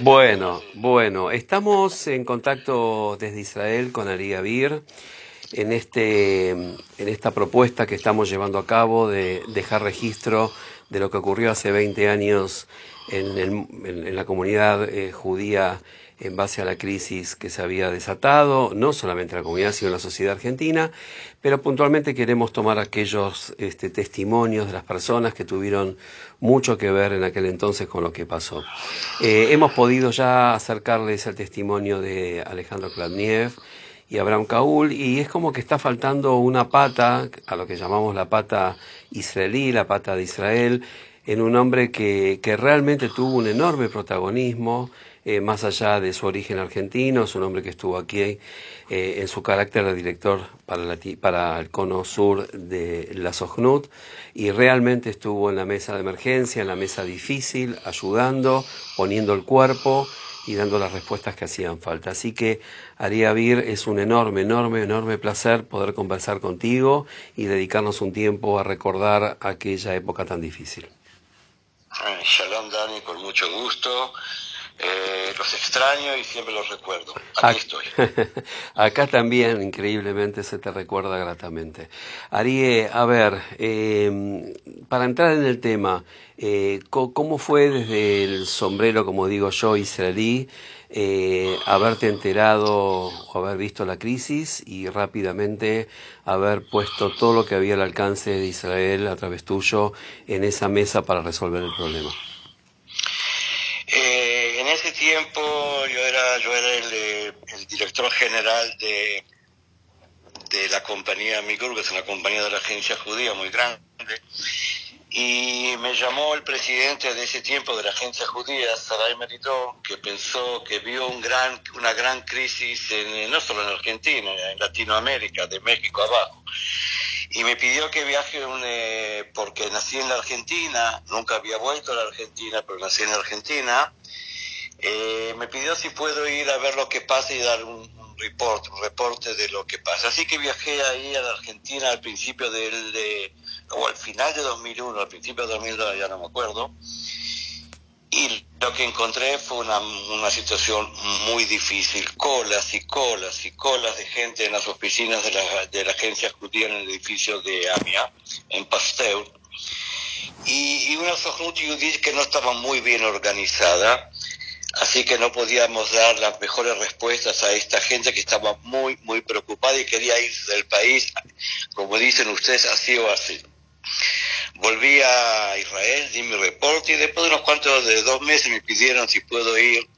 Bueno, bueno, estamos en contacto desde Israel con Ari Avir en, este, en esta propuesta que estamos llevando a cabo de dejar registro de lo que ocurrió hace 20 años en la comunidad eh, judía en base a la crisis que se había desatado, no solamente en la comunidad, sino en la sociedad argentina, pero puntualmente queremos tomar aquellos este, testimonios de las personas que tuvieron mucho que ver en aquel entonces con lo que pasó. Eh, hemos podido ya acercarles el testimonio de Alejandro Kladniev y Abraham Kaul, y es como que está faltando una pata, a lo que llamamos la pata israelí, la pata de Israel, en un hombre que, que realmente tuvo un enorme protagonismo, eh, más allá de su origen argentino, es un hombre que estuvo aquí eh, en su carácter de director para, el cono sur de la SOGNUT y realmente estuvo en la mesa de emergencia, en la mesa difícil, ayudando, poniendo el cuerpo y dando las respuestas que hacían falta. Así que, Aria Vir, es un enorme, enorme, enorme placer poder conversar contigo y dedicarnos un tiempo a recordar aquella época tan difícil. Shalom, Dani, con mucho gusto. Eh, los extraño y siempre los recuerdo. Aquí estoy. Acá también, increíblemente, se te recuerda gratamente. Arie, a ver, eh, para entrar en el tema, eh, ¿cómo fue desde el sombrero, como digo yo, israelí, eh, haberte enterado o haber visto la crisis y rápidamente haber puesto todo lo que había al alcance de Israel a través tuyo en esa mesa para resolver el problema? Tiempo yo era, yo era el, director general de, de la compañía Migur, que es una compañía de la agencia judía muy grande, y me llamó el presidente de ese tiempo de la agencia judía, Sarai Meritó, que pensó que vio un gran, una gran crisis en, no solo en Argentina, en Latinoamérica, de México abajo. Y me pidió que viaje eh, porque nací en la Argentina, nunca había vuelto a la Argentina, pero nací en Argentina, eh, me pidió si puedo ir a ver lo que pasa y dar un, report, un reporte de lo que pasa. Así que viajé ahí a la Argentina al principio del, de, o al final de 2001, al principio de 2002, ya no me acuerdo. Y lo que encontré fue una, una situación muy difícil, colas y colas y colas de gente en las oficinas de la, de la agencia judía en el edificio de AMIA, en Pasteur, y, y una Sohnut que no estaba muy bien organizada, Así que no podíamos dar las mejores respuestas a esta gente que estaba muy, muy preocupada y quería ir del país, como dicen ustedes, así o así. Volví a Israel, di mi reporte y después de unos cuantos, de dos meses me pidieron si puedo ir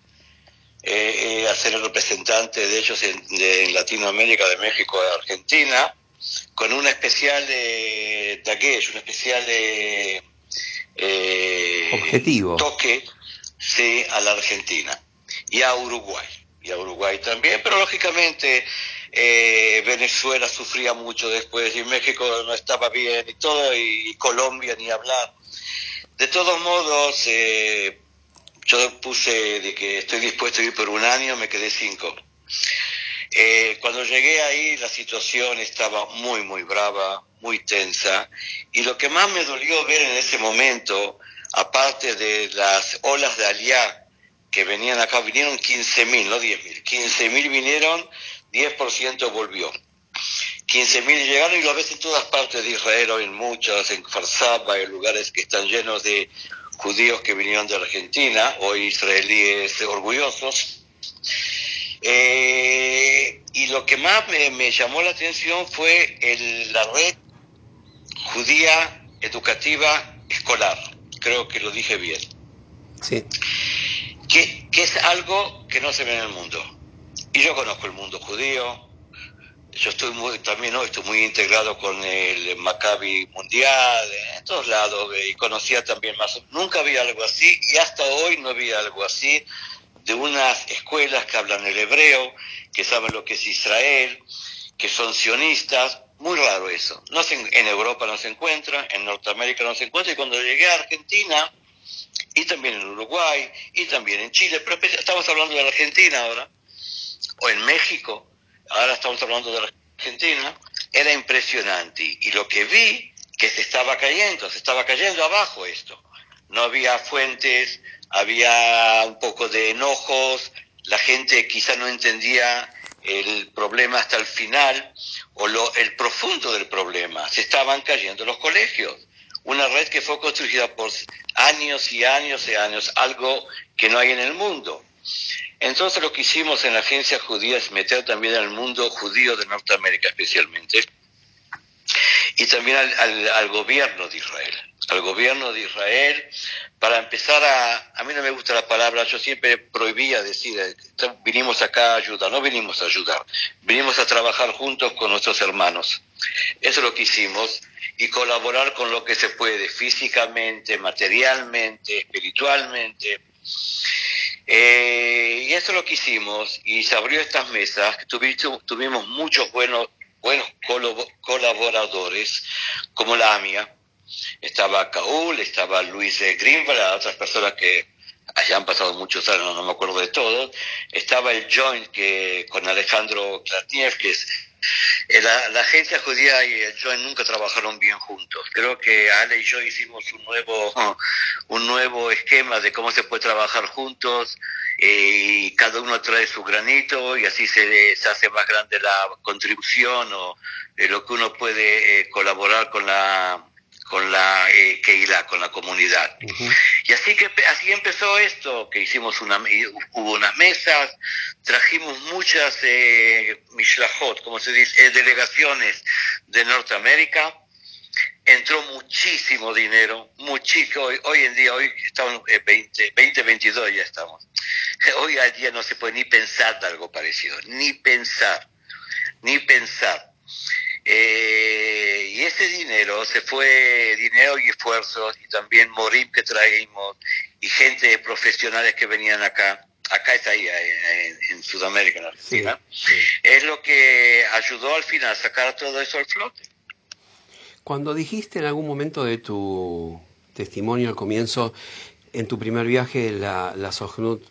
eh, eh, a ser el representante de ellos en, Latinoamérica, de México, de Argentina, con una especial de un especial de, eh, objetivo toque sí a la Argentina y a Uruguay, y a Uruguay también, pero lógicamente eh, Venezuela sufría mucho después y México no estaba bien y todo, y, Colombia ni hablar. De todos modos, eh, yo puse de que estoy dispuesto a ir por un año, me quedé cinco. Eh, cuando llegué ahí la situación estaba muy, muy brava, muy tensa, y lo que más me dolió ver en ese momento aparte de las olas de Aliá que venían acá, vinieron 15.000, no 10.000, 15.000 vinieron, 10% volvió. 15.000 llegaron y lo ves en todas partes de Israel, en muchas, en Farsaba, en lugares que están llenos de judíos que vinieron de Argentina, hoy israelíes orgullosos. Eh, y lo que más me, llamó la atención fue la red judía educativa escolar creo que lo dije bien. Sí. Que, que es algo que no se ve en el mundo. Y yo conozco el mundo judío, yo estoy muy, también ¿no? estoy muy integrado con el Maccabi Mundial, en todos lados, y conocía también más. Nunca vi algo así, y hasta hoy no vi algo así, de unas escuelas que hablan el hebreo, que saben lo que es Israel, que son sionistas, muy raro eso. No en Europa no se encuentra, en Norteamérica no se encuentra, y cuando llegué a Argentina, y también en Uruguay, y también en Chile, pero estamos hablando de la Argentina ahora, o en México, ahora estamos hablando de la Argentina, era impresionante. Y lo que vi, que se estaba cayendo, se estaba cayendo abajo esto. No había fuentes, había un poco de enojos, la gente quizá no entendía el problema hasta el final o lo, el profundo del problema. Se estaban cayendo los colegios. Una red que fue construida por años y años y años, algo que no hay en el mundo. Entonces lo que hicimos en la agencia judía es meter también al mundo judío de Norteamérica especialmente y también al, al, gobierno de Israel, al gobierno de Israel para empezar a, a mí no me gusta la palabra, yo siempre prohibía decir, eh, vinimos acá a ayudar, no vinimos a ayudar, vinimos a trabajar juntos con nuestros hermanos. Eso es lo que hicimos y colaborar con lo que se puede, físicamente, materialmente, espiritualmente. Eh, y eso es lo que hicimos y se abrió estas mesas, tuvimos, tuvimos muchos buenos, buenos colaboradores, como la AMIA, estaba Caúl, estaba Luis Greenwald, otras personas que allá han pasado muchos años, no me acuerdo de todos, estaba el Joint que, con Alejandro Klatniev, que es eh, la, la, agencia judía y el Joint nunca trabajaron bien juntos. Creo que Ale y yo hicimos un nuevo, un nuevo esquema de cómo se puede trabajar juntos eh, y cada uno trae su granito y así se, se hace más grande la contribución o eh, lo que uno puede colaborar con la con la eh, con la comunidad. Y así que así empezó esto, que hicimos una, hubo unas mesas, trajimos muchas eh, mishlahot, como se dice, eh, delegaciones de Norteamérica, entró muchísimo dinero, muchísimo, hoy, hoy en día, hoy estamos en 20, 2022 ya estamos, hoy al día no se puede ni pensar de algo parecido, ni pensar, ni pensar. Eh, y ese dinero se fue, dinero y esfuerzos, y también morim que traímos, y gente profesionales que venían acá, acá está ahí, en, Sudamérica, en Argentina, es lo que ayudó al final a sacar todo eso al flote. Cuando dijiste en algún momento de tu testimonio al comienzo, en tu primer viaje, la, la Sohnut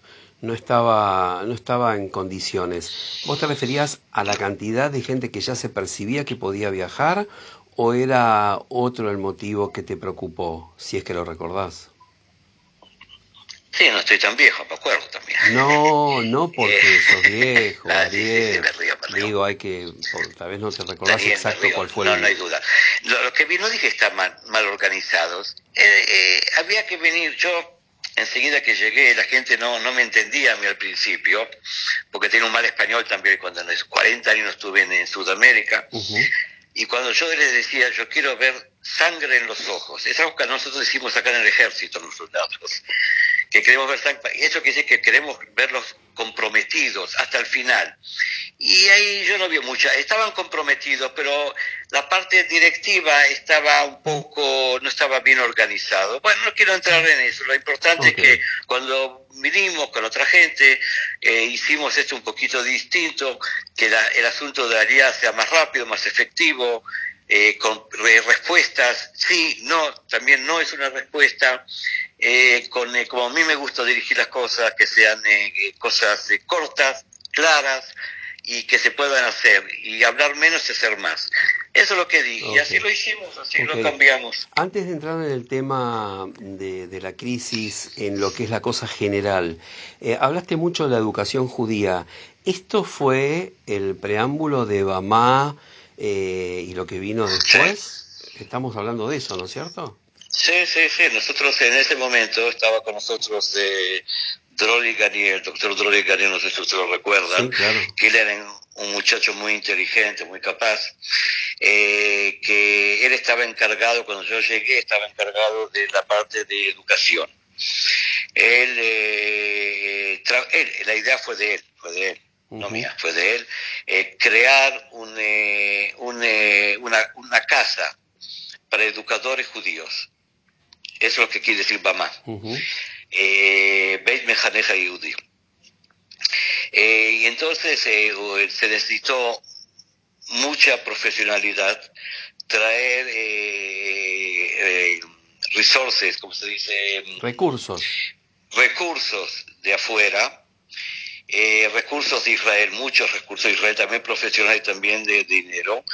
no estaba, no estaba en condiciones. ¿Vos te referías a la cantidad de gente que ya se percibía que podía viajar o era otro el motivo que te preocupó, si es que lo recordás? Sí, no estoy tan viejo, me acuerdo también. No, no porque eh, sos viejo, ah, Digo, hay que, tal vez no te recordás exacto cuál fue no, No, hay duda. Lo, que vi, no dije estar mal, mal organizados. Eh, eh, había que venir, yo enseguida que llegué la gente no, no me entendía a mí al principio, porque tenía un mal español también cuando en 40 años estuve en, Sudamérica. Y cuando yo les decía, yo quiero ver sangre en los ojos, es algo que nosotros decimos acá en el ejército, los soldados, que queremos ver sangre, eso quiere decir que queremos verlos comprometidos hasta el final. Y ahí yo no vi mucha, estaban comprometidos, pero la parte directiva estaba un poco, no estaba bien organizado. Bueno, no quiero entrar en eso, lo importante es que cuando vinimos con otra gente, eh, hicimos esto un poquito distinto, que el asunto de la sea más rápido, más efectivo, eh, con respuestas, sí, no, también no es una respuesta, eh, con, como a mí me gusta dirigir las cosas, que sean eh, cosas cortas, claras y que se puedan hacer, y hablar menos y hacer más. Eso es lo que dije, y así lo hicimos, así lo cambiamos. Antes de entrar en el tema de, de, la crisis, en lo que es la cosa general, hablaste mucho de la educación judía. ¿Esto fue el preámbulo de Bamá eh, y lo que vino después, estamos hablando de eso, ¿no es cierto? Sí, sí, sí. Nosotros en ese momento estaba con nosotros eh, Droli Garnier, el doctor Droli Garnier, no sé si usted lo recuerda, que él era un muchacho muy inteligente, muy capaz, eh, que él estaba encargado, cuando yo llegué, estaba encargado de la parte de educación. Él, eh, él la idea fue de él, fue de él no mía, fue de él, eh, crear un, eh, eh, una, una, casa para educadores judíos. Eso es lo que quiere decir Bama. Beit Mejaneja Yehudi. y entonces se necesitó mucha profesionalidad, traer resources, como se dice, recursos. Recursos de afuera eh, recursos de Israel, muchos recursos de Israel, también profesionales, también de dinero,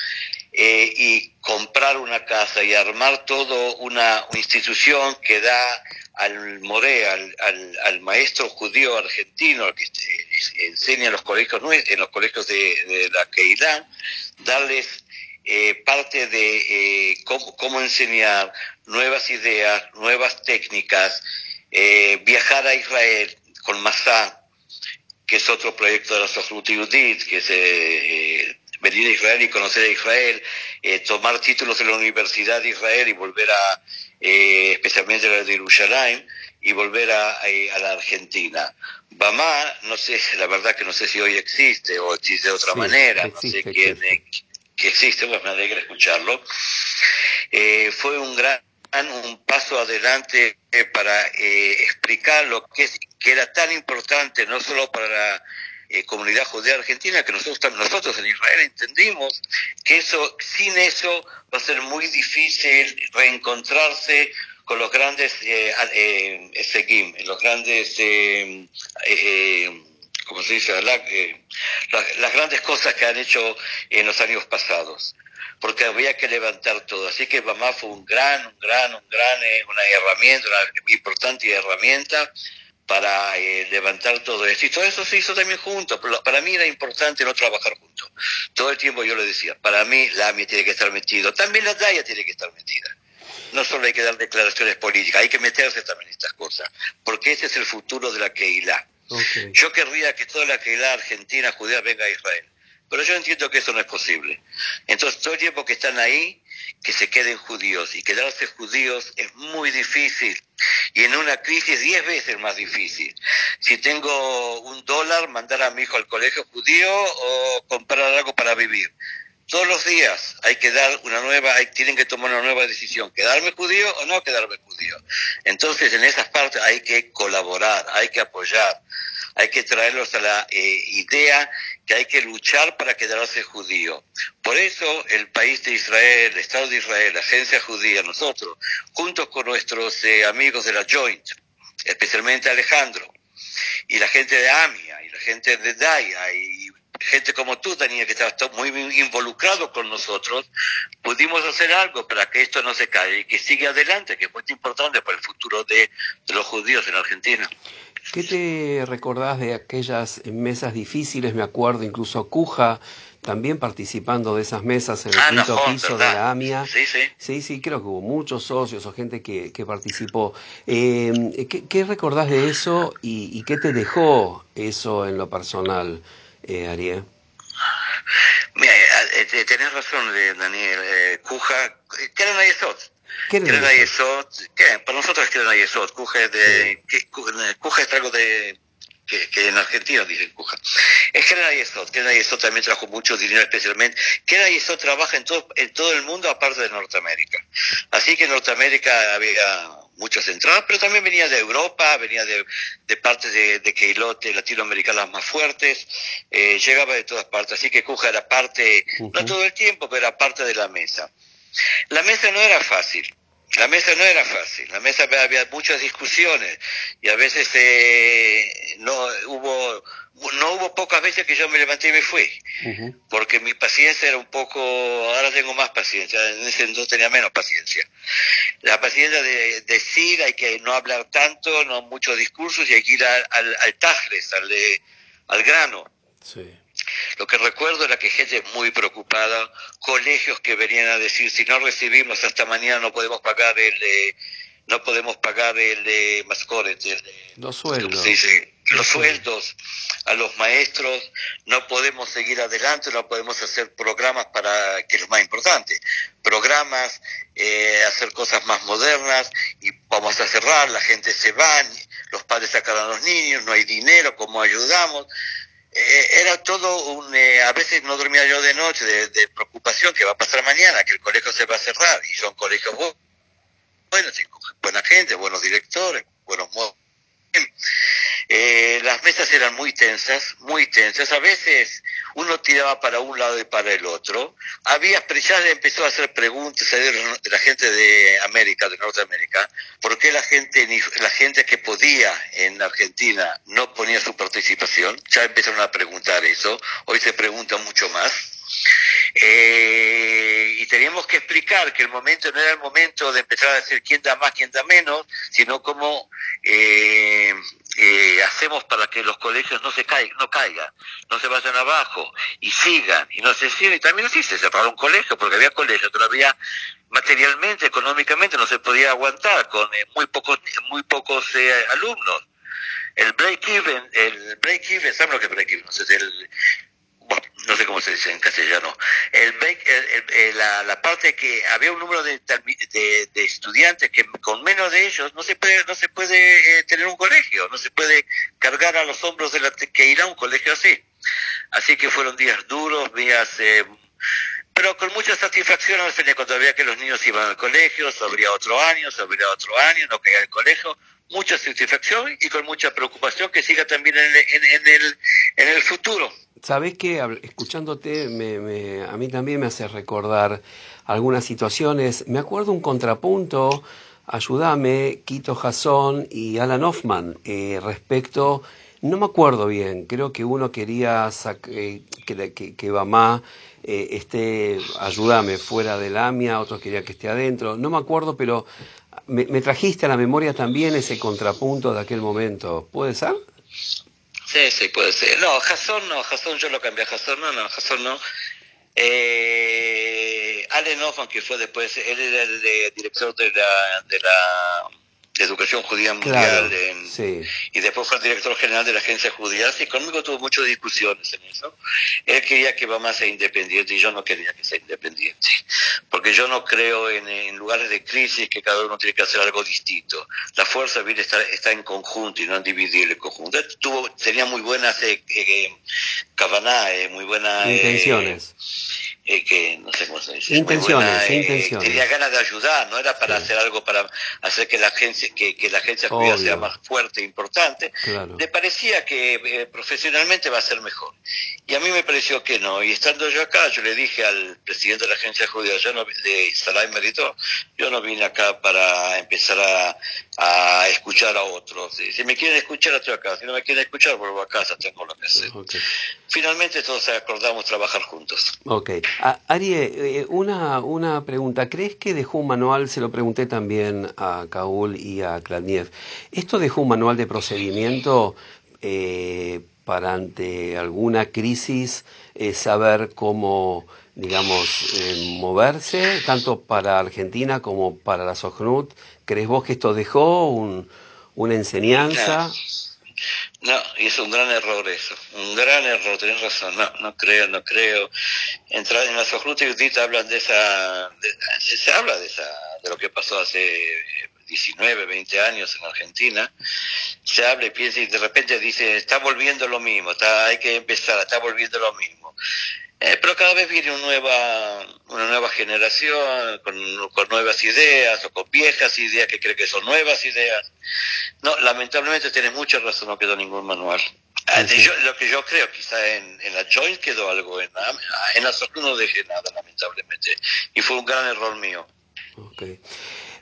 eh, y comprar una casa y armar todo una, institución que da al Moré, al, al, maestro judío argentino que este, enseña en los colegios, en los colegios de, la Keilah, darles eh, parte de eh, cómo, enseñar nuevas ideas, nuevas técnicas, eh, viajar a Israel con Masá, que es otro proyecto de la Sohrut que es venir a Israel y conocer a Israel, tomar títulos en la Universidad de Israel y volver a, eh, especialmente la de Jerusalén, y volver a, la Argentina. Bamá, no sé, la verdad que no sé si hoy existe o existe de otra manera, no sé quién que existe, pues me alegra escucharlo. Eh, fue un gran un paso adelante eh, para explicar lo que, es, que era tan importante, no solo para la comunidad judía argentina, que nosotros, nosotros en Israel entendimos que eso, sin eso va a ser muy difícil reencontrarse con los grandes eh, eh, los grandes, eh, eh como se dice, eh, las grandes cosas que han hecho en los años pasados, porque había que levantar todo. Así que Bamá fue un gran, un gran, un gran, una herramienta, una importante herramienta para eh, levantar todo esto. Y todo eso se hizo también juntos. Para mí era importante no trabajar juntos. Todo el tiempo yo le decía, para mí la AMI tiene que estar metido, también la DAIA tiene que estar metida. No solo hay que dar declaraciones políticas, hay que meterse también en estas cosas, porque ese es el futuro de la Keilah. Yo querría que toda la Keilah argentina judía venga a Israel, pero yo entiendo que eso no es posible. Entonces, todo el tiempo que están ahí, que se queden judíos. Y quedarse judíos es muy difícil. Y en una crisis diez veces más difícil. Si tengo un dólar, mandar a mi hijo al colegio judío o comprar algo para vivir. Todos los días hay que dar una nueva, hay, tienen que tomar una nueva decisión, quedarme judío o no quedarme judío. Entonces en esas partes hay que colaborar, hay que apoyar, hay que traerlos a la eh, idea que hay que luchar para quedarse judío. Por eso el país de Israel, el Estado de Israel, la agencia judía, nosotros, juntos con nuestros eh, amigos de la Joint, especialmente Alejandro, y la gente de AMIA, y la gente de DAIA, y gente como tú, Daniel, que estás muy involucrado con nosotros, pudimos hacer algo para que esto no se caiga y que siga adelante, que es muy importante para el futuro de, los judíos en Argentina. ¿Qué te recordás de aquellas mesas difíciles? Me acuerdo incluso Cuja también participando de esas mesas en el ah, quinto piso de la AMIA. Sí, sí. Sí, sí, creo que hubo muchos socios o gente que, que participó. Eh, ¿qué, recordás de eso y, y qué te dejó eso en lo personal? eh, Ariel? Mira, eh, eh, tenés razón, Daniel. Cuja, ¿qué era Nayesot? ¿Qué era Nayesot? ¿Qué? Para nosotros, ¿qué era Nayesot? Cuja es de, sí. Cuja es algo de que, que, en Argentina dicen Cuja. Es que Yesod, que Yesod también trajo mucho dinero especialmente. Que Yesod trabaja en todo, en todo el mundo aparte de Norteamérica. Así que en Norteamérica había muchas entradas, pero también venía de Europa, venía de, de partes de, de Keilote latinoamericanas más fuertes, eh, llegaba de todas partes. Así que Cuja era parte, no todo el tiempo, pero era parte de la mesa. La mesa no era fácil la mesa no era fácil, la mesa había muchas discusiones y a veces eh, no hubo no hubo pocas veces que yo me levanté y me fui, porque mi paciencia era un poco, ahora tengo más paciencia, en ese entonces tenía menos paciencia. La paciencia de, decir, hay que no hablar tanto, no muchos discursos y hay que ir al, al, al tajres, al, al grano. Sí. Lo que recuerdo era que gente muy preocupada, colegios que venían a decir si no recibimos hasta mañana no podemos pagar el eh, no podemos pagar el de los sueldos. los sueldos a los maestros, no podemos seguir adelante, no podemos hacer programas para, que es lo más importante, programas, eh, hacer cosas más modernas y vamos a cerrar, la gente se va, los padres sacan a los niños, no hay dinero, ¿cómo ayudamos? Eh, era todo un, eh, a veces no dormía yo de noche de, preocupación que va a pasar mañana, que el colegio se va a cerrar y son colegios buenos, buena gente, buenos directores, buenos modos. Eh, las mesas eran muy tensas, muy tensas. A veces uno tiraba para un lado y para el otro. Había, ya empezó a hacer preguntas de la gente de América, de Norteamérica, por qué la gente, la gente que podía en Argentina no ponía su participación. Ya empezaron a preguntar eso. Hoy se pregunta mucho más. Eh, y teníamos que explicar que el momento no era el momento de empezar a decir quién da más, quién da menos, sino cómo eh, eh, hacemos para que los colegios no se caigan, no caigan, no se vayan abajo y sigan y no se sigan. Y también así se cerraron un colegio porque había colegios todavía materialmente, económicamente no se podía aguantar con muy pocos, muy pocos alumnos. El break even, el break even, ¿saben lo que es break even? el, no sé cómo se dice en castellano, el, la, la, parte que había un número de, de, estudiantes que con menos de ellos no se puede no se puede eh, tener un colegio, no se puede cargar a los hombros de la que irá un colegio así. Así que fueron días duros, días eh, pero con mucha satisfacción al final cuando había que los niños iban al colegio, habría otro año, habría otro año, no caía el colegio, mucha satisfacción y con mucha preocupación que siga también en, en, el, en el futuro. Sabes que escuchándote me, a mí también me hace recordar algunas situaciones. Me acuerdo un contrapunto, ayúdame, Quito Jason y Alan Hoffman, eh, respecto, no me acuerdo bien, creo que uno quería eh, que, que, que eh, esté, ayúdame, fuera del AMIA, otro quería que esté adentro, no me acuerdo, pero me, trajiste a la memoria también ese contrapunto de aquel momento. ¿Puede ser? Sí, sí, puede ser. No, Jason no, Jason yo lo cambié Jason no, no, Jason no. Eh, Allen Hoffman, que fue después, él era el director de la, de la Educación Judía Mundial y después fue el director general de la Agencia Judía. y conmigo tuvo muchas discusiones en eso. Él quería que Bama sea independiente y yo no quería que sea independiente. Porque yo no creo en, lugares de crisis que cada uno tiene que hacer algo distinto. La fuerza viene está, está en conjunto y no en dividir el conjunto. tuvo, tenía muy buenas eh, eh, eh muy buenas... Intenciones eh, que no sé cómo se dice. Intenciones, eh, intenciones. Tenía ganas de ayudar, no era para hacer algo para hacer que la agencia, que, que la agencia sea más fuerte e importante. Le parecía que eh, profesionalmente va a ser mejor. Y a mí me pareció que no. Y estando yo acá, yo le dije al presidente de la agencia judía, yo no, de Salah Merito, yo no vine acá para empezar a, a escuchar a otros. Si, me quieren escuchar, estoy acá. Si no me quieren escuchar, vuelvo a casa, tengo lo que hacer. Finalmente todos acordamos trabajar juntos. Ok. Arie, eh, una, una pregunta. ¿Crees que dejó un manual, se lo pregunté también a Kaul y a Kladniev, ¿esto dejó un manual de procedimiento eh, para ante alguna crisis eh, saber cómo, digamos, moverse, tanto para Argentina como para la SOGNUT? ¿Crees vos que esto dejó un, una enseñanza? No, y es un gran error eso, un gran error, tenés razón, no, no creo, no creo. Entrar en la Sojruta y hablan de esa, se habla de esa, de lo que pasó hace 19, 20 años en Argentina, se habla y piensa y de repente dice, está volviendo lo mismo, está, hay que empezar, está volviendo lo mismo. Eh, pero cada vez viene una nueva, una nueva generación con, con, nuevas ideas o con viejas ideas que cree que son nuevas ideas. No, lamentablemente tienes mucha razón, no quedó ningún manual. Ah, lo que yo creo, quizá en, en la Joint quedó algo, en la, en la no dejé nada, lamentablemente. Y fue un gran error mío. Okay.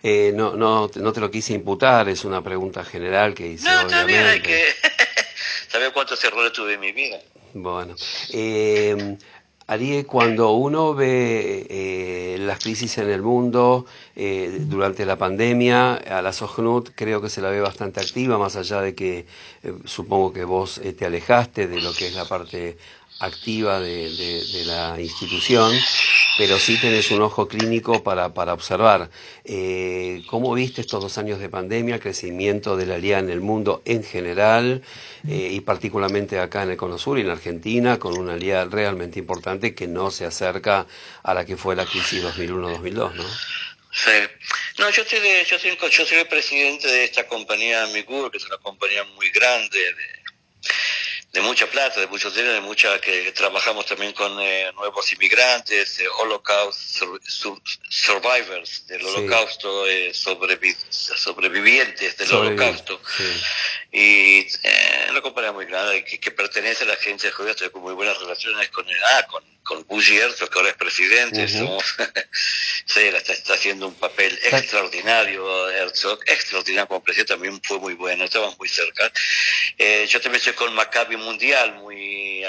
Eh, no, no, no te lo quise imputar, es una pregunta general que hice. No, obviamente. también hay que saber cuántos errores tuve en mi vida. Bueno. Eh, Ari, cuando uno ve eh, las crisis en el mundo eh, durante la pandemia, a la SOGNUT creo que se la ve bastante activa, más allá de que eh, supongo que vos te alejaste de lo que es la parte activa de, de, la institución, pero sí tenés un ojo clínico para, para observar. Eh, ¿Cómo viste estos dos años de pandemia, el crecimiento de la LIA en el mundo en general eh, y particularmente acá en el Cono Sur y en Argentina, con una LIA realmente importante que no se acerca a la que fue la crisis 2001-2002, ¿no? Sí. No, yo soy, yo, soy, yo soy el presidente de esta compañía Migur, que es una compañía muy grande de de mucha plata, de muchos dinero, de mucha que trabajamos también con eh, nuevos inmigrantes, eh, Holocaust survivors del Holocausto, eh, sobrevivientes del Holocausto. Y eh, una compañía muy grande que, que, pertenece a la agencia de judía, estoy con muy buenas relaciones con el, ah, con, con Herzog, que ahora es presidente, sí, está, está, haciendo un papel extraordinario, Herzog, extraordinario como presidente, también fue muy bueno, estábamos muy cerca. Eh, yo también estoy con Maccabi Mundial, muy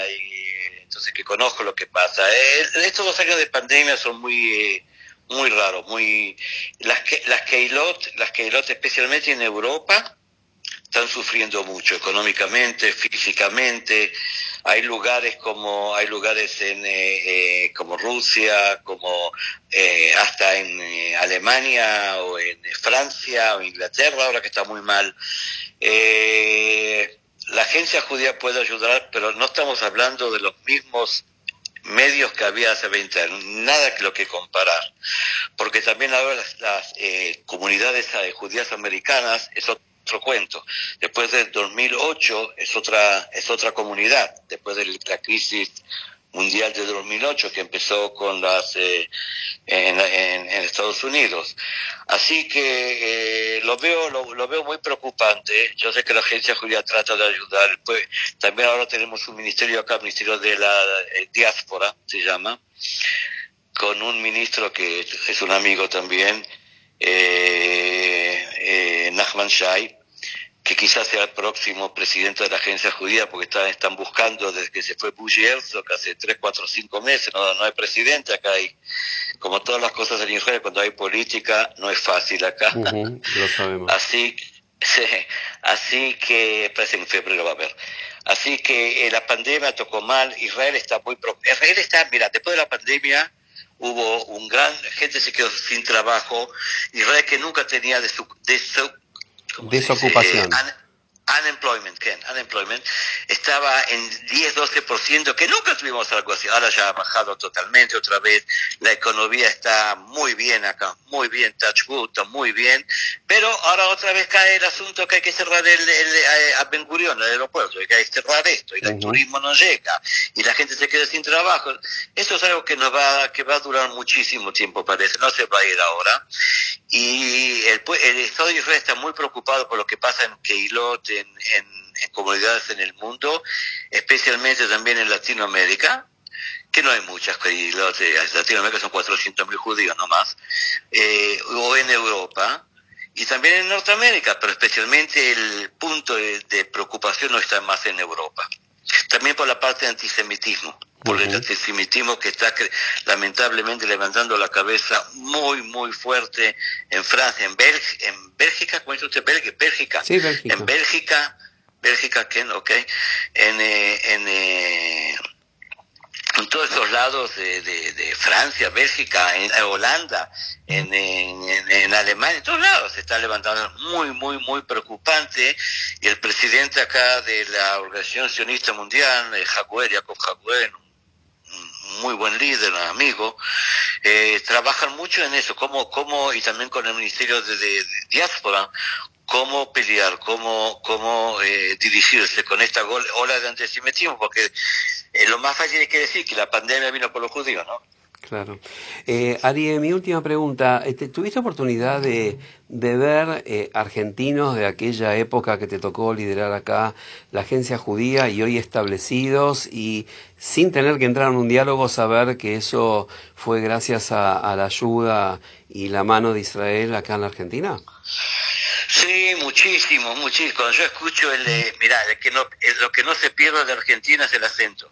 entonces que conozco lo que pasa. Eh, estos dos años de pandemia son muy muy raros, muy las que las Keilot, las Keilot especialmente en Europa están sufriendo mucho económicamente, físicamente. Hay lugares como hay lugares en eh, eh, como Rusia, como eh, hasta en Alemania o en Francia o Inglaterra, ahora que está muy mal. la agencia judía puede ayudar, pero no estamos hablando de los mismos medios que había hace 20 años, nada que lo que comparar, porque también ahora las, las comunidades judías americanas, eso otro cuento. Después del 2008 es otra, es otra comunidad, después de la crisis mundial de 2008 que empezó con las eh, en, Estados Unidos. Así que eh, lo veo lo, veo muy preocupante. Yo sé que la agencia judía trata de ayudar. Pues, también ahora tenemos un ministerio acá, Ministerio de la eh, Diáspora, se llama, con un ministro que es un amigo también, eh, eh, Nachman Shai, que quizás sea el próximo presidente de la agencia judía, porque están, están buscando desde que se fue Bush Herzog hace 3, 4, 5 meses, no, no hay presidente acá, hay, como todas las cosas en Israel, cuando hay política no es fácil acá. lo sabemos. Así, así que, parece en febrero va a haber. Así que eh, la pandemia tocó mal, Israel está muy... Israel está, mira, después de la pandemia, hubo un gran, gente se quedó sin trabajo, Israel que nunca tenía de su, de su desocupación. Unemployment, Ken, unemployment, estaba en 10-12%, que nunca tuvimos algo así, ahora ya ha bajado totalmente otra vez, la economía está muy bien acá, muy bien, touch wood, está muy bien, pero ahora otra vez cae el asunto que hay que cerrar el, el, eh, a Ben Gurion, el aeropuerto, hay que cerrar esto, y el turismo no llega, y la gente se queda sin trabajo, esto es algo que nos va, que va a durar muchísimo tiempo parece, no se va a ir ahora, y el, el Estado de Israel está muy preocupado por lo que pasa en Keilot, en, comunidades en el mundo, especialmente también en Latinoamérica, que no hay muchas Keilot, en Latinoamérica son 400.000 judíos nomás, eh, o en Europa, y también en Norteamérica, pero especialmente el punto de, de preocupación no está más en Europa. También por la parte de antisemitismo por el antisemitismo que está lamentablemente levantando la cabeza muy, muy fuerte en Francia, en, Bélgica, en Bélgica, ¿cómo dice usted? Bélgica, Sí, Bélgica. En Bélgica, Bélgica, ¿qué? Ok. En, eh, en, eh, en todos esos lados de, de, de Francia, Bélgica, en Holanda, en, en, en, Alemania, en todos lados se está levantando muy, muy, muy preocupante. Y el presidente acá de la Organización Sionista Mundial, Jacuer, Jacob Jacuer, muy buen líder, amigo, eh, trabajan mucho en eso, cómo, cómo, y también con el Ministerio de, de, Diáspora, cómo pelear, cómo, cómo eh, dirigirse con esta ola de antisemitismo, porque eh, lo más fácil es que decir que la pandemia vino por los judíos, ¿no? Claro. Eh, Ari, mi última pregunta. Este, ¿Tuviste oportunidad de, de ver eh, argentinos de aquella época que te tocó liderar acá la agencia judía y hoy establecidos y sin tener que entrar en un diálogo saber que eso fue gracias a, a la ayuda y la mano de Israel acá en la Argentina? Sí, muchísimo, muchísimo. Cuando yo escucho el, eh, mira, el que no, el, lo que no se pierde de Argentina es el acento.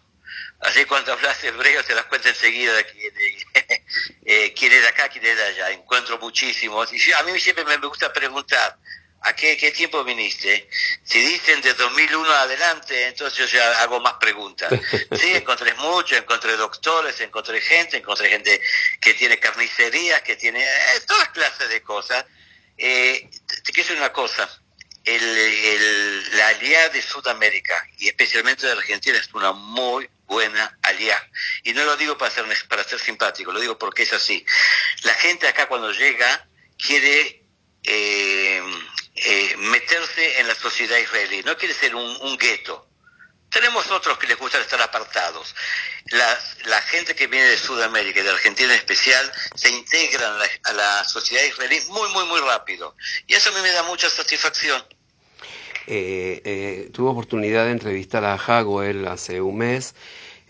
Así cuando hablas hebreo te das cuenta enseguida de quién, eh, quién es de acá, quién es de allá. Encuentro muchísimos. Y a mí siempre me gusta preguntar, ¿a qué, qué tiempo viniste? Si dicen de 2001 adelante, entonces yo ya hago más preguntas. Sí, encontré mucho, encontré doctores, encontré gente, encontré gente que tiene carnicerías, que tiene eh, todas clases de cosas. Eh, te quiero decir una cosa, el, el, la alianza de Sudamérica y especialmente de Argentina es una muy buena alianza. Y no lo digo para ser, para ser simpático, lo digo porque es así. La gente acá cuando llega quiere eh, eh, meterse en la sociedad israelí, no quiere ser un, un gueto. Tenemos otros que les gusta estar apartados. La, la, gente que viene de Sudamérica y de Argentina en especial se integran a la, a la sociedad israelí muy, muy, muy rápido. Y eso a mí me da mucha satisfacción. Eh, eh, tuve oportunidad de entrevistar a Hagwell hace un mes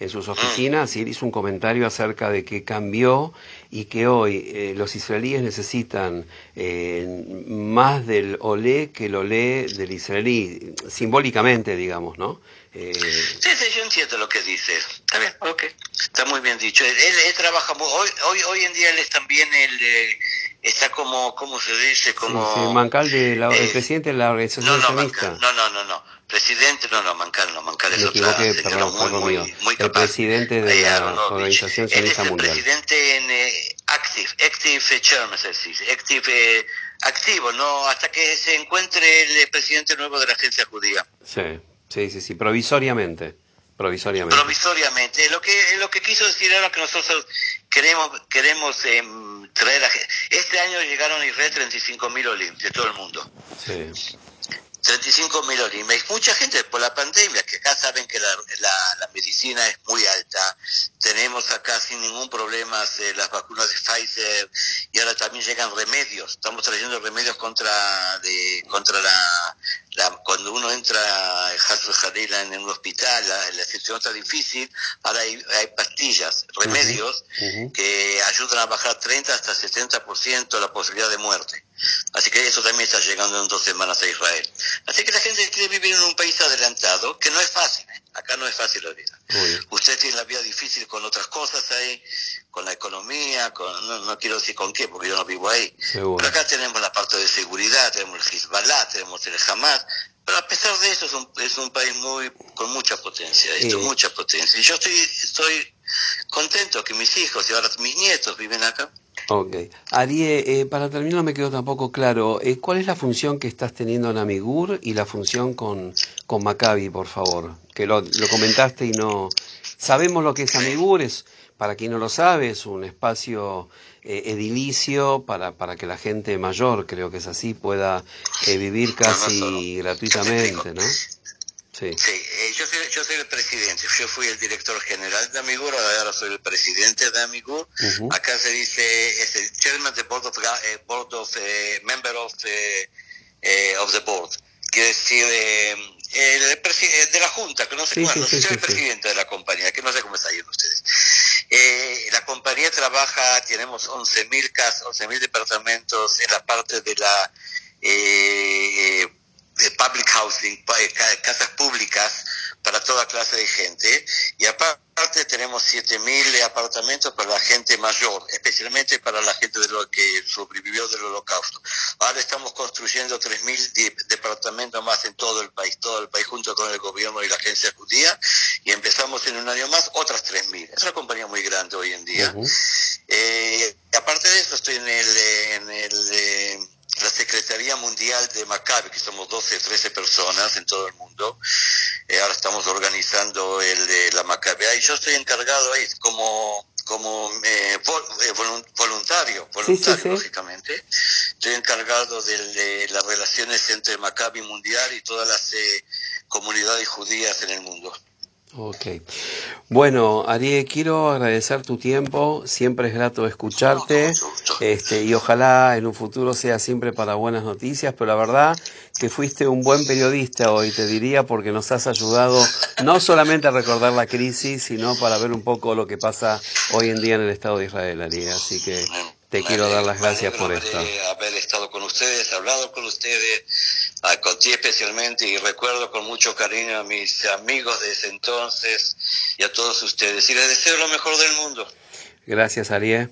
en sus oficinas y él hizo un comentario acerca de que cambió y que hoy eh, los israelíes necesitan eh, más del olé que el olé del israelí, simbólicamente, digamos, ¿no? Eh... Sí, sí, yo entiendo lo que dices. Está bien, ok. Está muy bien dicho. Él, él, trabaja, hoy, hoy, hoy en día él es también el, eh, está como, ¿cómo se dice? Como... Sí, sí, Mancal, de la, el presidente de la organización no, no, sionista. no, no, no, no. Presidente, no, no, Mancal, no, Mancal es otra señora muy, muy, muy El capaz. presidente de Eh, la Aronovich. Organización Él es el Mundial. presidente en eh, active, active chairman, se dice, active, eh, activo, no, hasta que se encuentre el eh, presidente nuevo de la agencia judía. Sí, sí, sí, sí, provisoriamente. Provisoriamente. Provisoriamente. Lo que lo que quiso decir ahora que nosotros queremos queremos eh, traer a, este año llegaron a Israel 35 mil olim de todo el mundo. Sí. 35 mil. Hay mucha gente por la pandemia, que acá saben que la, la, la medicina es muy alta. Tenemos acá sin ningún problema eh, las vacunas de Pfizer y ahora también llegan remedios. Estamos trayendo remedios contra de contra la, la cuando uno entra en un hospital, la, la situación está difícil, ahora hay, hay pastillas, remedios Uh -huh. que ayudan a bajar 30 hasta 70% la posibilidad de muerte. Así que eso también está llegando en dos semanas a Israel. Así que la gente quiere vivir en un país adelantado, que no es fácil, ¿eh? acá no es fácil la vida. Usted tiene la vida difícil con otras cosas ahí, con la economía, con, no, no quiero decir con qué, porque yo no vivo ahí. Seguro. Pero acá tenemos la parte de seguridad, tenemos el Hezbollah, tenemos el Hamas, pero a pesar de eso es un, es un país muy con mucha potencia, esto, Eh. mucha potencia. Y yo estoy, estoy contento que mis hijos y ahora mis nietos viven acá. Ok. Arie, eh, para terminar no me quedó tampoco claro, eh, ¿cuál es la función que estás teniendo en Amigur y la función con, con Maccabi, por favor? Que lo, lo comentaste y no... Sabemos lo que es Amigur, es, para quien no lo sabe, es un espacio eh, edilicio para, para que la gente mayor, creo que es así, pueda eh, vivir casi gratuitamente, ¿no? Sí. Sí, eh, yo, soy, yo soy el presidente, yo fui el director general de Amigur, ahora soy el presidente de Amigur. Acá se dice, es el chairman de board of, eh, board of eh, member of, eh, of the board. Quiere decir, eh, el de la junta, que no sé Sí, sí, sé, soy el presidente de la compañía, que no sé cómo está yendo ustedes. Eh, la compañía trabaja, tenemos 11.000 casas, 11.000 departamentos en la parte de la eh, de public housing, eh, ca- casas públicas para toda clase de gente. Y aparte tenemos 7.000 apartamentos para la gente mayor, especialmente para la gente de lo que sobrevivió del holocausto. Ahora estamos construyendo 3.000 de- departamentos más en todo el país, todo el país junto con el gobierno y la agencia judía. Y empezamos en un año más otras 3.000. Es una compañía muy grande hoy en día. Eh, aparte de eso, estoy en el, en el, eh, la Secretaría Mundial de Maccabi, que somos 12, 13 personas en todo el mundo. Eh, ahora estamos organizando el de la Maccabi. Y yo estoy encargado ahí como como eh, vol- eh, volun- voluntario, Sí, sí, voluntario sí. lógicamente. Estoy encargado de, de las relaciones entre Maccabi Mundial y todas las eh, comunidades judías en el mundo. Ok. Bueno, Arie, quiero agradecer tu tiempo. Siempre es grato escucharte. Este, y ojalá en un futuro sea siempre para buenas noticias. Pero la verdad que fuiste un buen periodista hoy, te diría, porque nos has ayudado no solamente a recordar la crisis, sino para ver un poco lo que pasa hoy en día en el Estado de Israel, Arie. Así que te quiero dar las gracias por esto. haber estado con ustedes, hablado con ustedes, a Conti especialmente, y recuerdo con mucho cariño a mis amigos de ese entonces y a todos ustedes. Y les deseo lo mejor del mundo. Gracias, Arie.